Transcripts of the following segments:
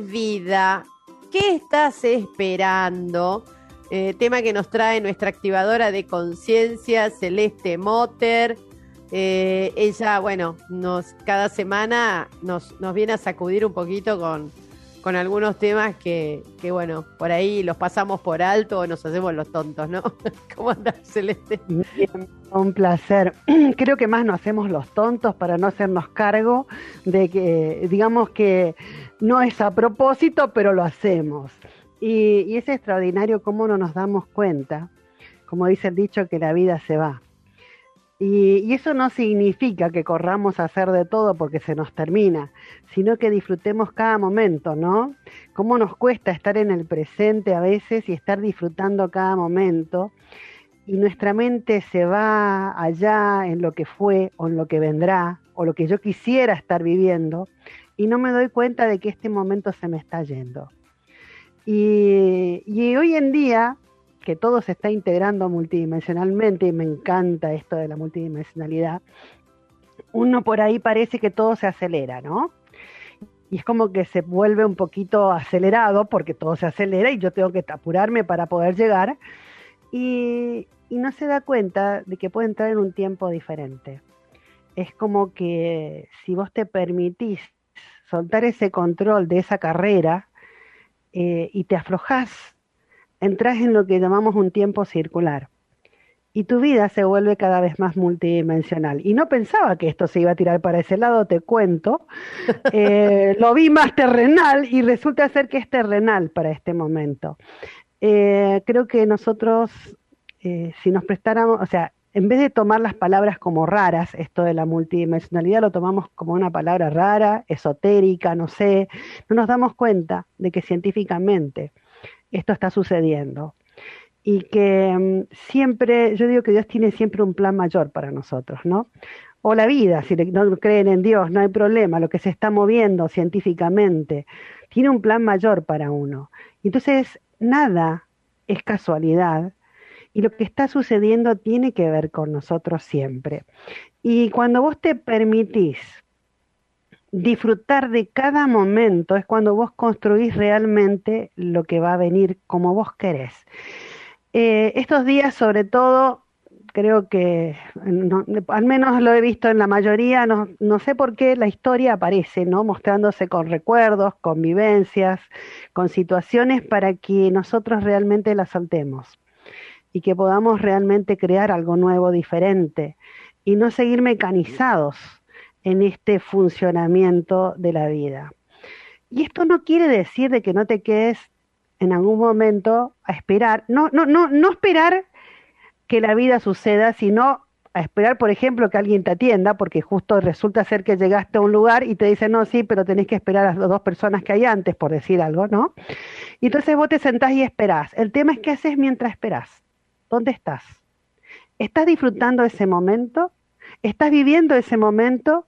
Vida. ¿Qué estás esperando? Eh, tema que nos trae nuestra activadora de conciencia, Celeste Motter. Eh, ella, bueno, nos cada semana nos, nos viene a sacudir un poquito con, con algunos temas que, que, bueno, por ahí los pasamos por alto o nos hacemos los tontos, ¿no? ¿Cómo andas, Celeste? Bien, un placer. Creo que más nos hacemos los tontos para no hacernos cargo de que, digamos que no es a propósito, pero lo hacemos. Y, y es extraordinario cómo no nos damos cuenta, como dice el dicho, que la vida se va. Y, eso no significa que corramos a hacer de todo porque se nos termina, sino que disfrutemos cada momento, ¿no? Cómo nos cuesta estar en el presente a veces y estar disfrutando cada momento. Y nuestra mente se va allá en lo que fue o en lo que vendrá o lo que yo quisiera estar viviendo y no me doy cuenta de que este momento se me está yendo. Y, y hoy en día que todo se está integrando multidimensionalmente y me encanta esto de la multidimensionalidad, uno por ahí parece que todo se acelera, ¿no? Y es como que se vuelve un poquito acelerado porque todo se acelera y yo tengo que apurarme para poder llegar y, y no se da cuenta de que puede entrar en un tiempo diferente. Es como que si vos te permitís soltar ese control de esa carrera eh, y te aflojás entras en lo que llamamos un tiempo circular. Y tu vida se vuelve cada vez más multidimensional. Y no pensaba que esto se iba a tirar para ese lado, te cuento. Eh, lo vi más terrenal y resulta ser que es terrenal para este momento. Eh, creo que nosotros, eh, si nos prestáramos, o sea, en vez de tomar las palabras como raras, esto de la multidimensionalidad lo tomamos como una palabra rara, esotérica, no sé, no nos damos cuenta de que científicamente esto está sucediendo. Y que mm, siempre, yo digo que Dios tiene siempre un plan mayor para nosotros, ¿no? O la vida, si no creen en Dios, no hay problema, lo que se está moviendo científicamente, tiene un plan mayor para uno. Entonces, nada es casualidad y lo que está sucediendo tiene que ver con nosotros siempre. Y cuando vos te permitís disfrutar de cada momento es cuando vos construís realmente lo que va a venir como vos querés. Eh, estos días, sobre todo, creo que, al menos lo he visto en la mayoría, no, no, sé por qué la historia aparece, ¿no? Mostrándose con recuerdos, con vivencias, con situaciones para que nosotros realmente las saltemos y que podamos realmente crear algo nuevo, diferente y no seguir mecanizados en este funcionamiento de la vida. Y esto no quiere decir de que no te quedes en algún momento a esperar, no, no, no, no esperar que la vida suceda, sino a esperar, por ejemplo, que alguien te atienda, porque justo resulta ser que llegaste a un lugar y te dicen, no, sí, pero tenés que esperar a las dos personas que hay antes, por decir algo, ¿no? Y entonces vos te sentás y esperás. El tema es qué haces mientras esperás. ¿Dónde estás? ¿Estás disfrutando ese momento? ¿Estás viviendo ese momento?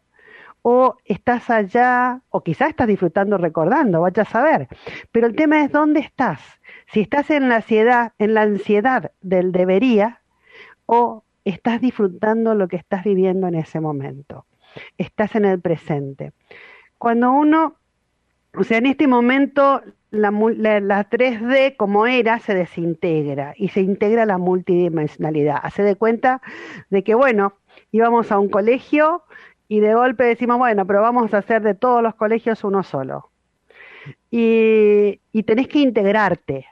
O estás allá, o quizás estás disfrutando recordando, vaya a saber. Pero el tema es dónde estás. Si estás en la ansiedad, en la ansiedad del debería, o estás disfrutando lo que estás viviendo en ese momento. Estás en el presente. Cuando uno, o sea, en este momento la, la, 3D como era se desintegra y se integra la multidimensionalidad. Hace de cuenta de que, bueno, íbamos a un colegio y de golpe decimos, bueno, pero vamos a hacer de todos los colegios uno solo. Y, tenés que integrarte,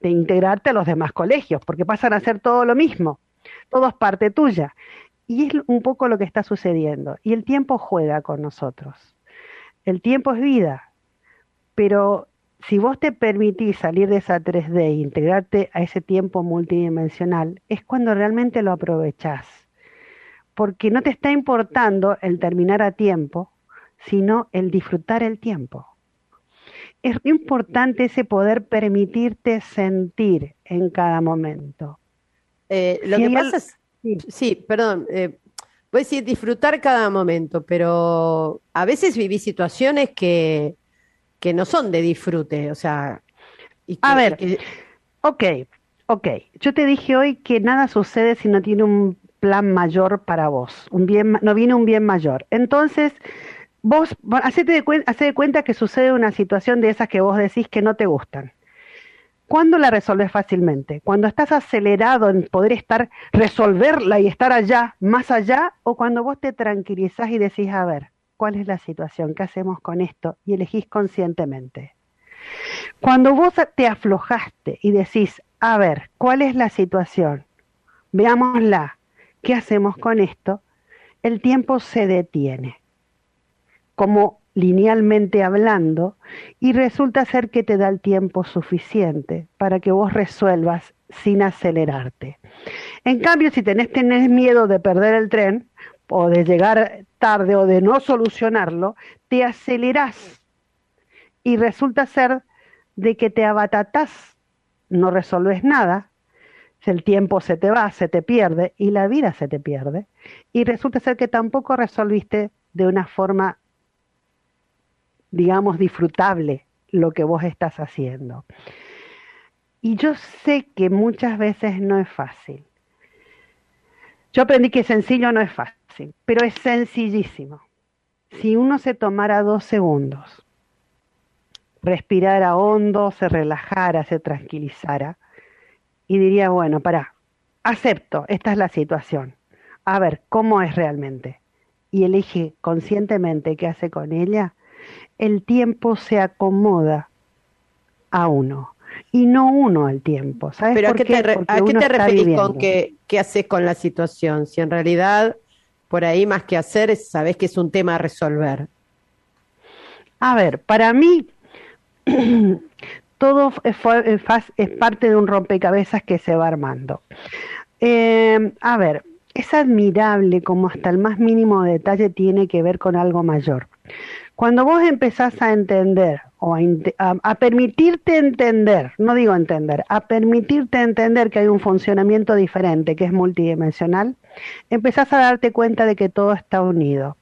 de integrarte a los demás colegios, porque pasan a ser todo lo mismo, todo es parte tuya. Y es un poco lo que está sucediendo. Y el tiempo juega con nosotros. El tiempo es vida, pero si vos te permitís salir de esa 3D e integrarte a ese tiempo multidimensional, es cuando realmente lo aprovechás porque no te está importando el terminar a tiempo, sino el disfrutar el tiempo. es importante ese poder permitirte sentir en cada momento. Eh, lo que pasa es, sí, perdón, eh, a decir disfrutar cada momento, pero a veces viví situaciones que, que no son de disfrute, o sea... a ver, ok, ok, yo te dije hoy que nada sucede si no tiene un plan mayor para vos, un bien, no viene un bien mayor. Entonces, vos, hacete de, de cuenta que sucede una situación de esas que vos decís que no te gustan. ¿Cuándo la resolves fácilmente? ¿Cuando estás acelerado en poder estar, resolverla y estar allá, más allá? ¿O cuando vos te tranquilizás y decís, a ver, ¿cuál es la situación? ¿Qué hacemos con esto? Y elegís conscientemente. Cuando vos te aflojaste y decís, a ver, ¿cuál es la situación? Veámosla. ¿Qué hacemos con esto? El tiempo se detiene. Como linealmente hablando, y resulta ser que te da el tiempo suficiente para que vos resuelvas sin acelerarte. En cambio, si tenés, tenés miedo de perder el tren, o de llegar tarde, o de no solucionarlo, te acelerás y resulta ser de que te abatatás, no resolves nada, el tiempo se te va, se te pierde y la vida se te pierde, y resulta ser que tampoco resolviste de una forma digamos, disfrutable lo que vos estás haciendo. Y yo sé que muchas veces no es fácil. Yo aprendí que sencillo no es fácil, pero es sencillísimo. Si uno se tomara dos segundos, respirara hondo, se relajara, se tranquilizara y diría, bueno, para, acepto, esta es la situación. A ver, ¿cómo es realmente? Y elige conscientemente qué hace con ella, el tiempo se acomoda a uno y no uno al tiempo. ¿Sabes Pero ¿a qué te, ¿a qué te referís con qué, qué haces con la situación? Si en realidad por ahí más que hacer, sabes que es un tema a resolver. A ver, para mí todo es, es, parte de un rompecabezas que se va armando. Eh, a ver, es admirable como hasta el más mínimo detalle tiene que ver con algo mayor. Cuando vos empezás a entender o a, permitirte entender, no digo entender, a permitirte entender que hay un funcionamiento diferente, que es multidimensional, empezás a darte cuenta de que todo está unido.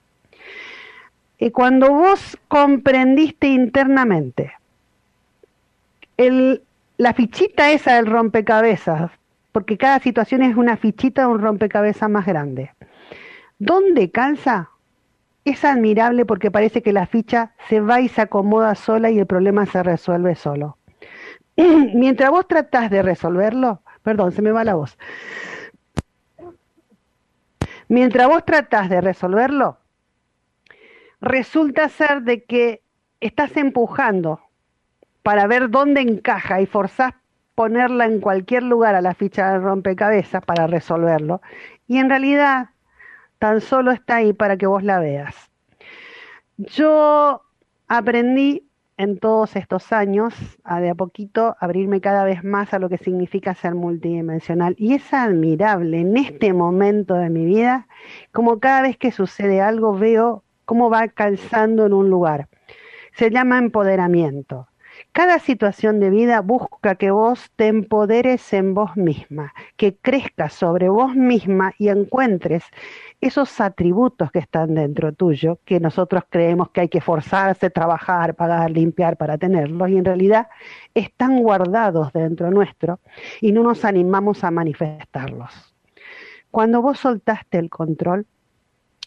Y cuando vos comprendiste internamente la fichita esa del rompecabezas, porque cada situación es una fichita de un rompecabezas más grande, ¿dónde calza? es admirable porque parece que la ficha se va y se acomoda sola y el problema se resuelve solo. Mientras vos tratás de resolverlo, perdón, se me va la voz. Mientras vos tratás de resolverlo, resulta ser de que estás empujando para ver dónde encaja y forzás ponerla en cualquier lugar a la ficha de rompecabezas para resolverlo. Y en realidad tan solo está ahí para que vos la veas. Yo aprendí en todos estos años a de a poquito abrirme cada vez más a lo que significa ser multidimensional. Y es admirable en este momento de mi vida, como cada vez que sucede algo veo cómo va calzando en un lugar. Se llama empoderamiento. Cada situación de vida busca que vos te empoderes en vos misma, que crezcas sobre vos misma y encuentres esos atributos que están dentro tuyo, que nosotros creemos que hay que forzarse, trabajar, pagar, limpiar para tenerlos, y en realidad están guardados dentro nuestro y no nos animamos a manifestarlos. Cuando vos soltaste el control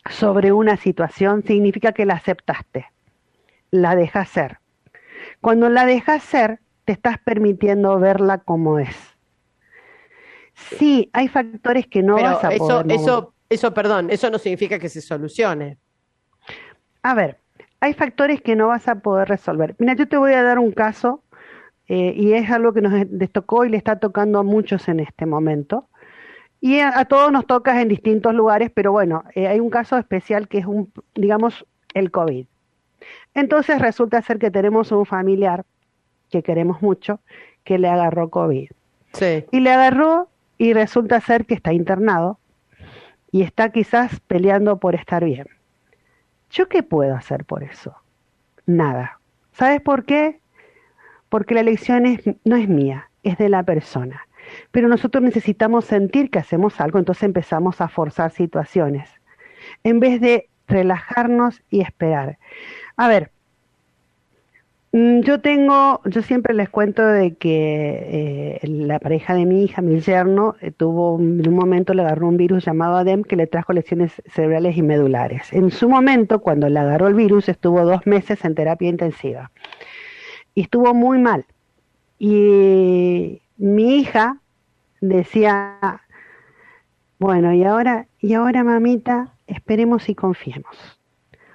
sobre una situación, significa que la aceptaste, la dejas ser. Cuando la dejas ser, te estás permitiendo verla como es. Sí, hay factores que no vas a poder eso, eso, perdón, eso no significa que se solucione. A ver, hay factores que no vas a poder resolver. Mira, yo te voy a dar un caso eh, y es algo que nos les tocó y le está tocando a muchos en este momento. Y a, todos nos toca en distintos lugares, pero bueno, eh, hay un caso especial que es un, digamos, el COVID. Entonces resulta ser que tenemos un familiar que queremos mucho que le agarró COVID. Sí. Y le agarró y resulta ser que está internado y está quizás peleando por estar bien. ¿Yo qué puedo hacer por eso? Nada. ¿Sabes por qué? porque la elección es, no es mía, es de la persona. Pero nosotros necesitamos sentir que hacemos algo, entonces empezamos a forzar situaciones, en vez de relajarnos y esperar. A ver, mm, yo tengo, yo siempre les cuento de que eh, la pareja de mi hija, mi yerno, eh, tuvo en un momento le agarró un virus llamado ADEM que le trajo lesiones cerebrales y medulares. En su momento, cuando le agarró el virus, estuvo dos meses en terapia intensiva y estuvo muy mal. Y mi hija decía, bueno, y ahora, y ahora mamita, esperemos y confiemos.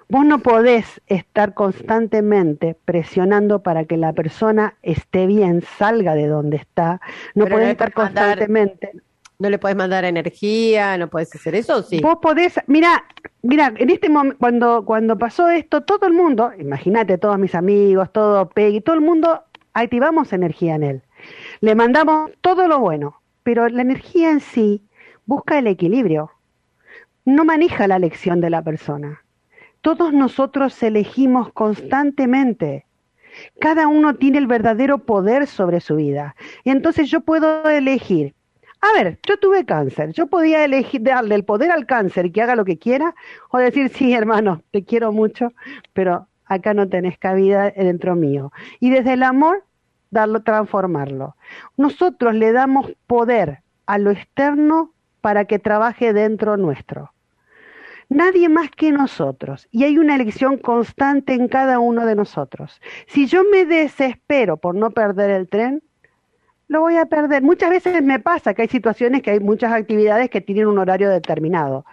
Vos no podés estar constantemente presionando para que la persona esté bien, salga de donde está. No podés estar constantemente. no le podés mandar energía, no podés hacer eso, sí. Vos podés, mira, mira, en este momento, cuando, cuando pasó esto, todo el mundo, imagínate, todos mis amigos, todo Peggy, todo el mundo activamos energía en él. Le mandamos todo lo bueno, pero la energía en sí busca el equilibrio, no maneja la elección de la persona. Todos nosotros elegimos constantemente. Cada uno tiene el verdadero poder sobre su vida. Y entonces yo puedo elegir. A ver, yo tuve cáncer. Yo podía elegir darle el poder al cáncer que haga lo que quiera o decir, sí, hermano, te quiero mucho, pero acá no tenés cabida dentro mío. Y desde el amor, darlo, transformarlo. Nosotros le damos poder a lo externo para que trabaje dentro nuestro nadie más que nosotros. Y hay una elección constante en cada uno de nosotros. Si yo me desespero por no perder el tren, lo voy a perder. Muchas veces me pasa que hay situaciones que hay muchas actividades que tienen un horario determinado.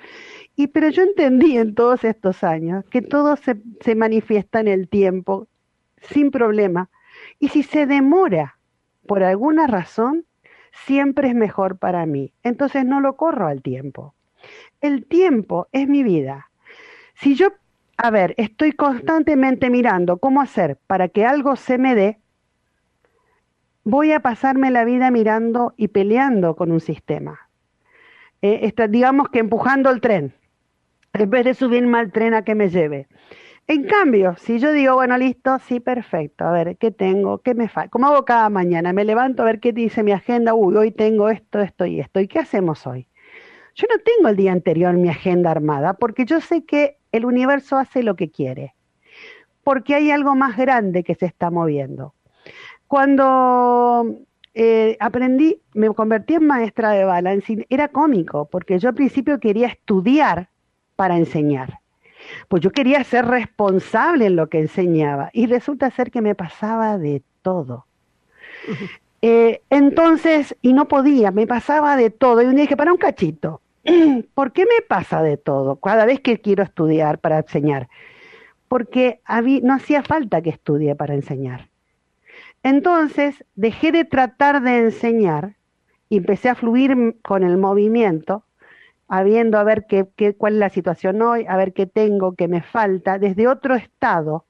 Y pero yo entendí en todos estos años que todo se, se manifiesta en el tiempo sin problema. Y si se demora por alguna razón, siempre es mejor para mí. Entonces no lo corro al tiempo el tiempo es mi vida. Si yo, a ver, estoy constantemente mirando cómo hacer para que algo se me dé, voy a pasarme la vida mirando y peleando con un sistema. Eh, digamos que empujando el tren, en vez de subirme al tren a que me lleve. En cambio, si yo digo, bueno, listo, sí, perfecto, a ver, ¿qué tengo? ¿Qué me falta? ¿Cómo hago cada mañana? Me levanto a ver qué dice mi agenda, uy, hoy tengo esto, esto y esto. ¿Y qué hacemos hoy? Yo no tengo el día anterior mi agenda armada porque yo sé que el universo hace lo que quiere, porque hay algo más grande que se está moviendo. Cuando eh, aprendí, me convertí en maestra de balance, era cómico, porque yo al principio quería estudiar para enseñar. Pues yo quería ser responsable en lo que enseñaba y resulta ser que me pasaba de todo. Eh, entonces, y no podía, me pasaba de todo. Y un día dije, para un cachito, ¿por qué me pasa de todo cada vez que quiero estudiar para enseñar? Porque no hacía falta que estudie para enseñar. Entonces dejé de tratar de enseñar y empecé a fluir con el movimiento, habiendo a ver qué, cuál es la situación hoy, a ver qué tengo, qué me falta, desde otro estado,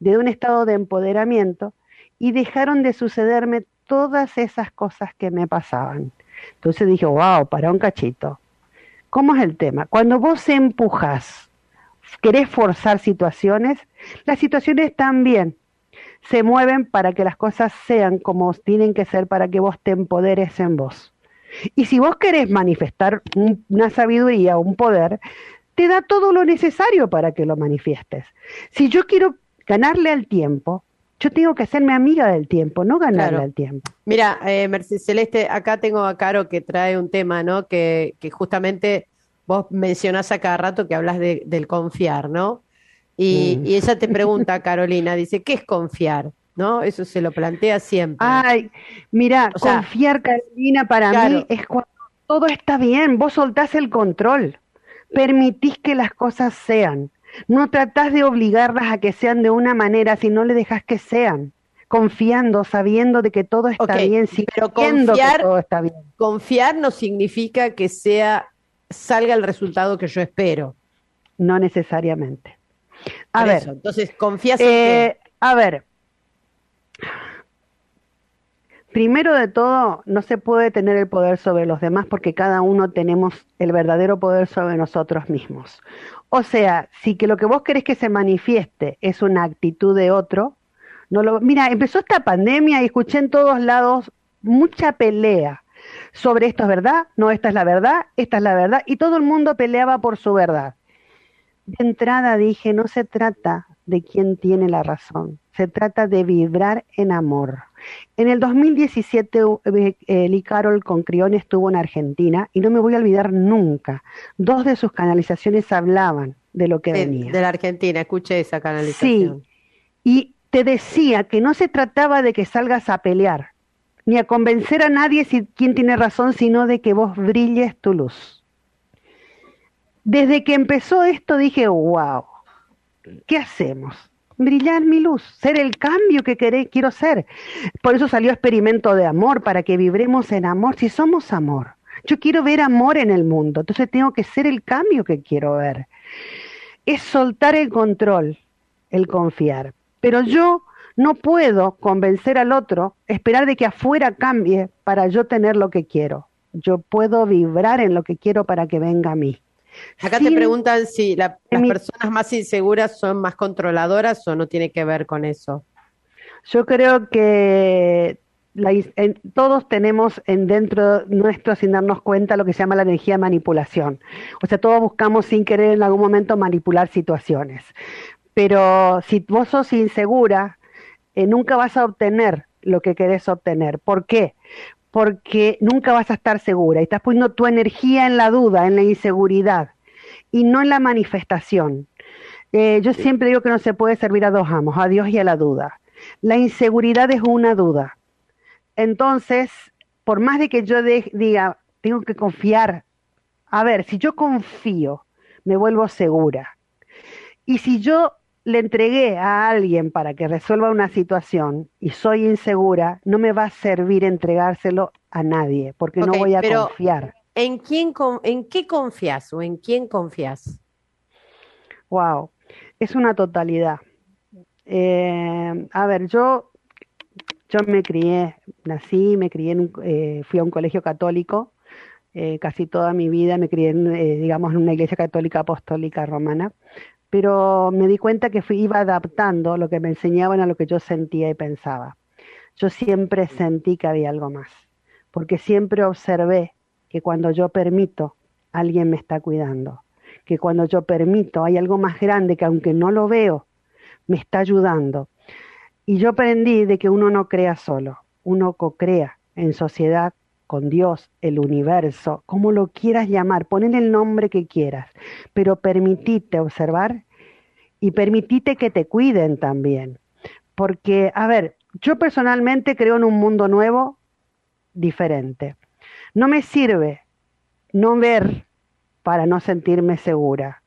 de un estado de empoderamiento, y dejaron de sucederme todas esas cosas que me pasaban. Entonces dije, wow, para un cachito. ¿Cómo es el tema? Cuando vos empujas, querés forzar situaciones, las situaciones también se mueven para que las cosas sean como tienen que ser para que vos te empoderes en vos. Y si vos querés manifestar una sabiduría, un poder, te da todo lo necesario para que lo manifiestes. Si yo quiero ganarle al tiempo, yo tengo que hacerme amiga del tiempo, no ganarle al tiempo. Mira, eh, Mercedes Celeste, acá tengo a Caro que trae un tema, ¿no? Que, que justamente vos mencionás a cada rato que hablas de, del confiar, ¿no? Y, mm. y, ella te pregunta, Carolina, dice, ¿qué es confiar? ¿No? Eso se lo plantea siempre. Ay, mira, confiar, Carolina, para mí es cuando todo está bien, vos soltás el control, permitís que las cosas sean no tratás de obligarlas a que sean de una manera, si no le dejas que sean. Confiando, sabiendo de que todo está bien, pero confiar, que todo está bien. Confiar no significa que sea salga el resultado que yo espero. No necesariamente. A ver, entonces confías eh, A ver, primero de todo, no se puede tener el poder sobre los demás porque cada uno tenemos el verdadero poder sobre nosotros mismos. O sea, si que lo que vos querés que se manifieste es una actitud de otro, No lo, mira, empezó esta pandemia y escuché en todos lados mucha pelea sobre esto es verdad, no, esta es la verdad, esta es la verdad, y todo el mundo peleaba por su verdad. De entrada dije, no se trata de quién tiene la razón, se trata de vibrar en amor. En el 2017, eh, Lee Carol con Crión estuvo en Argentina y no me voy a olvidar nunca. Dos de sus canalizaciones hablaban de lo que venía. De la Argentina, escuché esa canalización. Sí, y te decía que no se trataba de que salgas a pelear, ni a convencer a nadie si quién tiene razón, sino de que vos brilles tu luz. Desde que empezó esto dije, wow, ¿qué hacemos? Brillar mi luz, ser el cambio que quiero ser. Por eso salió experimento de amor, para que vibremos en amor, si somos amor. Yo quiero ver amor en el mundo, entonces tengo que ser el cambio que quiero ver. Es soltar el control, el confiar. Pero yo no puedo convencer al otro, esperar de que afuera cambie para yo tener lo que quiero. Yo puedo vibrar en lo que quiero para que venga a mí. Acá te preguntan si las personas más inseguras son más controladoras o no tiene que ver con eso. Yo creo que todos tenemos en dentro nuestro, sin darnos cuenta, lo que se llama la energía de manipulación. O sea, todos buscamos sin querer en algún momento manipular situaciones. Pero si vos sos insegura, eh, nunca vas a obtener lo que querés obtener. ¿Por qué? Porque nunca vas a estar segura y estás poniendo tu energía en la duda, en la inseguridad y no en la manifestación. Eh, yo siempre digo que no se puede servir a dos amos, a Dios y a la duda. La inseguridad es una duda. Entonces, por más de que yo diga, tengo que confiar, a ver, si yo confío, me vuelvo segura. Y si yo le entregué a alguien para que resuelva una situación y soy insegura, no me va a servir entregárselo a nadie, porque no voy a confiar. ¿En quién en qué confías o en quién confías? Wow, es una totalidad. Eh, a ver, yo yo me crié, nací, me crié, en, eh, fui a un colegio católico eh, casi toda mi vida, me crié, en, digamos, en una iglesia católica apostólica romana pero me di cuenta que fui, iba adaptando lo que me enseñaban a lo que yo sentía y pensaba. Yo siempre sentí que había algo más, porque siempre observé que cuando yo permito, alguien me está cuidando, que cuando yo permito, hay algo más grande que aunque no lo veo, me está ayudando. Y yo aprendí de que uno no crea solo, uno co-crea en sociedad con Dios, el universo, como lo quieras llamar, ponen el nombre que quieras, pero permitite observar y permitite que te cuiden también. Porque, a ver, yo personalmente creo en un mundo nuevo, diferente. No me sirve no ver para no sentirme segura.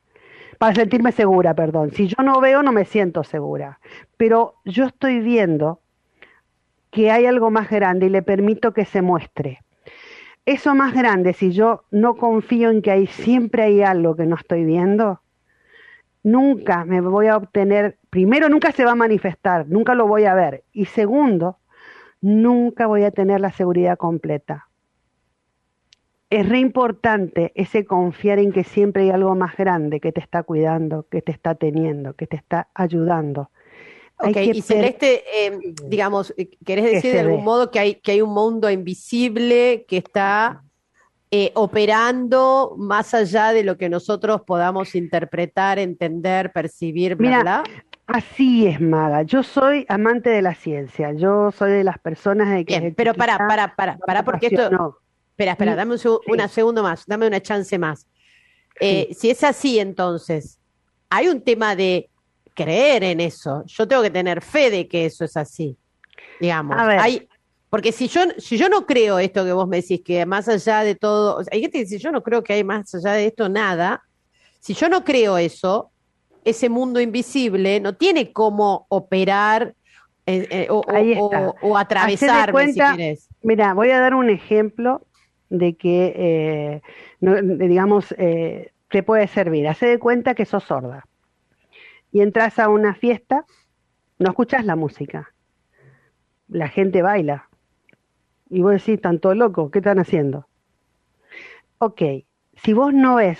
Para sentirme segura, perdón. Si yo no veo, no me siento segura. Pero yo estoy viendo que hay algo más grande y le permito que se muestre eso más grande, si yo no confío en que hay, siempre hay algo que no estoy viendo, nunca me voy a obtener, primero nunca se va a manifestar, nunca lo voy a ver, y segundo, nunca voy a tener la seguridad completa. Es re importante ese confiar en que siempre hay algo más grande que te está cuidando, que te está teniendo, que te está ayudando. Ok, y Celeste, eh, digamos, eh, ¿querés decir de algún modo que hay, que hay un mundo invisible que está eh, operando más allá de lo que nosotros podamos interpretar, entender, percibir, bla, Así es, Maga. Yo soy amante de la ciencia. Yo soy de las personas de que. Bien, pero para, para, para, para, porque esto. Espera, espera, dame un una segundo más, dame una chance más. Si es así, entonces, hay un tema de creer en eso. Yo tengo que tener fe de que eso es así. Digamos. Hay, porque si yo, si yo no creo esto que vos me decís, que más allá de todo, hay gente que dice, yo no creo que hay más allá de esto nada. Si yo no creo eso, ese mundo invisible no tiene cómo operar eh, eh, o, o, atravesarme, si querés. Mira, voy a dar un ejemplo de que, eh, digamos, te puede servir. Hace de cuenta que sos sorda y entras a una fiesta, no escuchas la música. La gente baila. Y vos decís, tanto loco, ¿qué están haciendo? Ok, si vos no ves,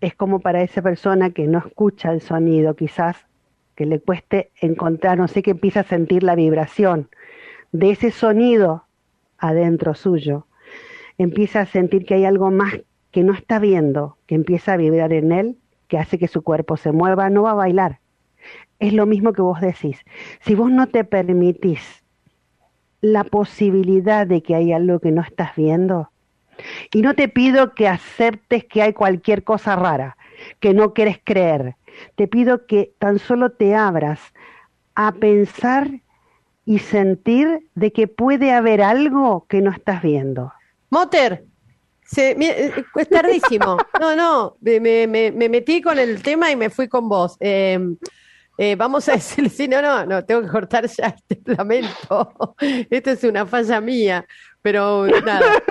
es como para esa persona que no escucha el sonido, quizás que le cueste encontrar, no sé, que empieza a sentir la vibración de ese sonido adentro suyo, empieza a sentir que hay algo más que no está viendo, que empieza a vibrar en él, que hace que su cuerpo se mueva, no va a bailar. Es lo mismo que vos decís. Si vos no te permitís la posibilidad de que hay algo que no estás viendo, y no te pido que aceptes que hay cualquier cosa rara, que no quieres creer. Te pido que tan solo te abras a pensar y sentir de que puede haber algo que no estás viendo. Moter, se, eh, es tardísimo. No, no, me, me, metí con el tema y me fui con vos. Em, eh, vamos a decir, si no, no, no, tengo que cortar ya este lamento. Esto es una falla mía. Pero nada,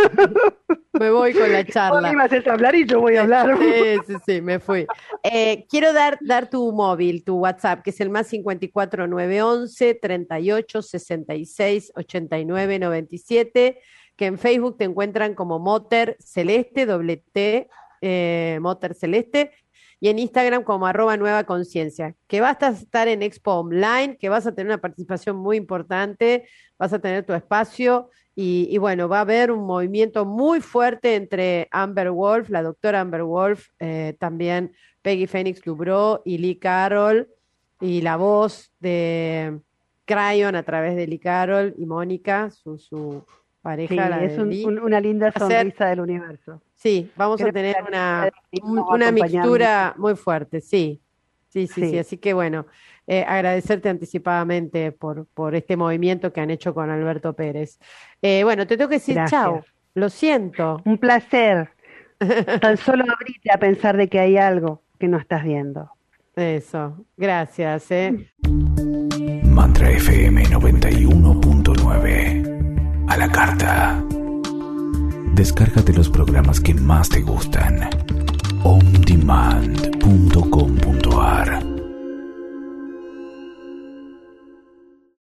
me voy con la charla. Vos ibas a hablar y yo voy a hablar. Sí, sí, sí, me fui. Eh, quiero dar, dar tu móvil, tu WhatsApp, que es el más 54 911 38 66 89 97, que en Facebook te encuentran como Moter Celeste, doble T, eh, Celeste, y en Instagram como arroba nueva conciencia, que vas a estar en Expo Online, que vas a tener una participación muy importante, vas a tener tu espacio y, bueno, va a haber un movimiento muy fuerte entre Amber Wolf, la doctora Amber Wolf, eh, también Peggy Phoenix Dubrow y Lee Carroll, y la voz de Cryon a través de Lee Carroll y Mónica, su pareja. es una linda sonrisa del universo. Sí, vamos a tener una, una mixtura muy fuerte, sí. Sí, sí, sí, Así que bueno, eh, agradecerte anticipadamente por, por este movimiento que han hecho con Alberto Pérez. Eh, bueno, te tengo que decir chao. Lo siento. Un placer. Tan solo abrirte a pensar de que hay algo que no estás viendo. Eso. Gracias. Eh. Mantra FM 91.9 a la carta. Descárgate los programas que más te gustan ondemand.com.ar